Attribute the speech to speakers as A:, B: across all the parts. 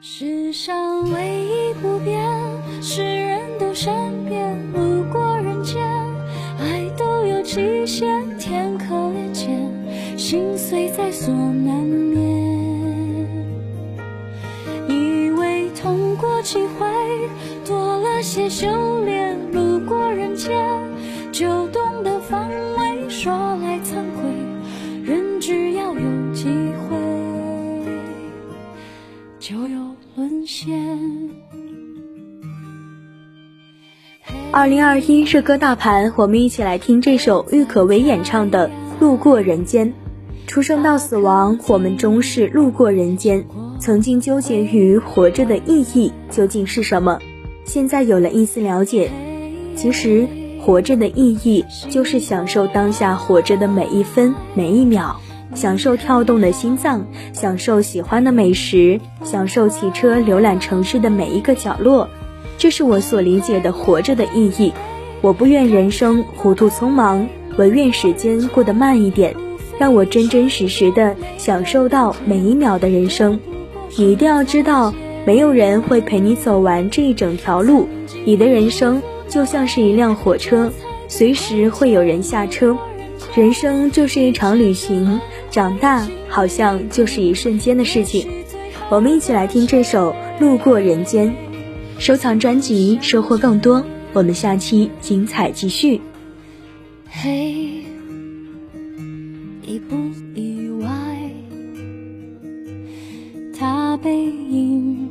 A: 世上唯一不变是人都善变，路过人间，爱都有期限，天可怜见，心碎在所难免。以为痛过几回，多了些修炼，沦陷。
B: 二零二一热歌大盘，我们一起来听这首郁可唯演唱的《路过人间》。出生到死亡，我们终是路过人间。曾经纠结于活着的意义究竟是什么，现在有了一丝了解。其实，活着的意义就是享受当下活着的每一分每一秒，享受跳动的心脏，享受喜欢的美食，享受骑车浏览城市的每一个角落。这是我所理解的活着的意义。我不愿人生糊涂匆忙，唯愿时间过得慢一点，让我真真实实的享受到每一秒的人生。你一定要知道，没有人会陪你走完这一整条路。你的人生就像是一辆火车，随时会有人下车。人生就是一场旅行，长大好像就是一瞬间的事情。我们一起来听这首《路过人间》，收藏专辑，收获更多。我们下期精彩继续。
A: 嘿，意不意外？他背影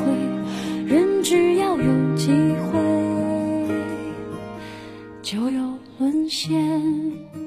A: 愧，沦陷。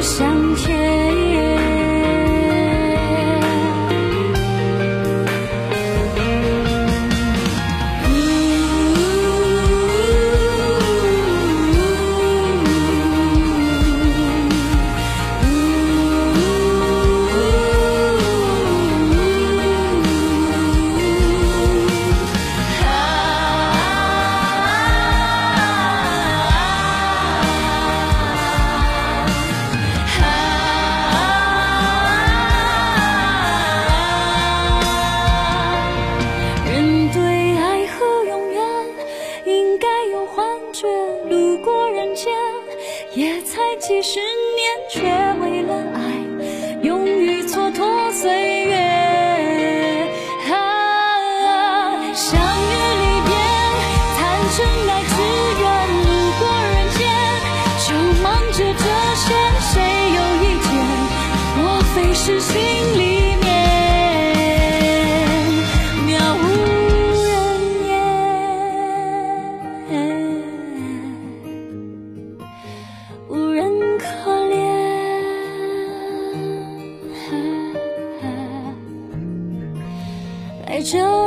A: 向前间也才几十年，却为了爱勇于蹉跎岁月。啊，相遇离别，谈真爱只愿路过人间，就忙着这些，谁有意见？莫非是心在这人间。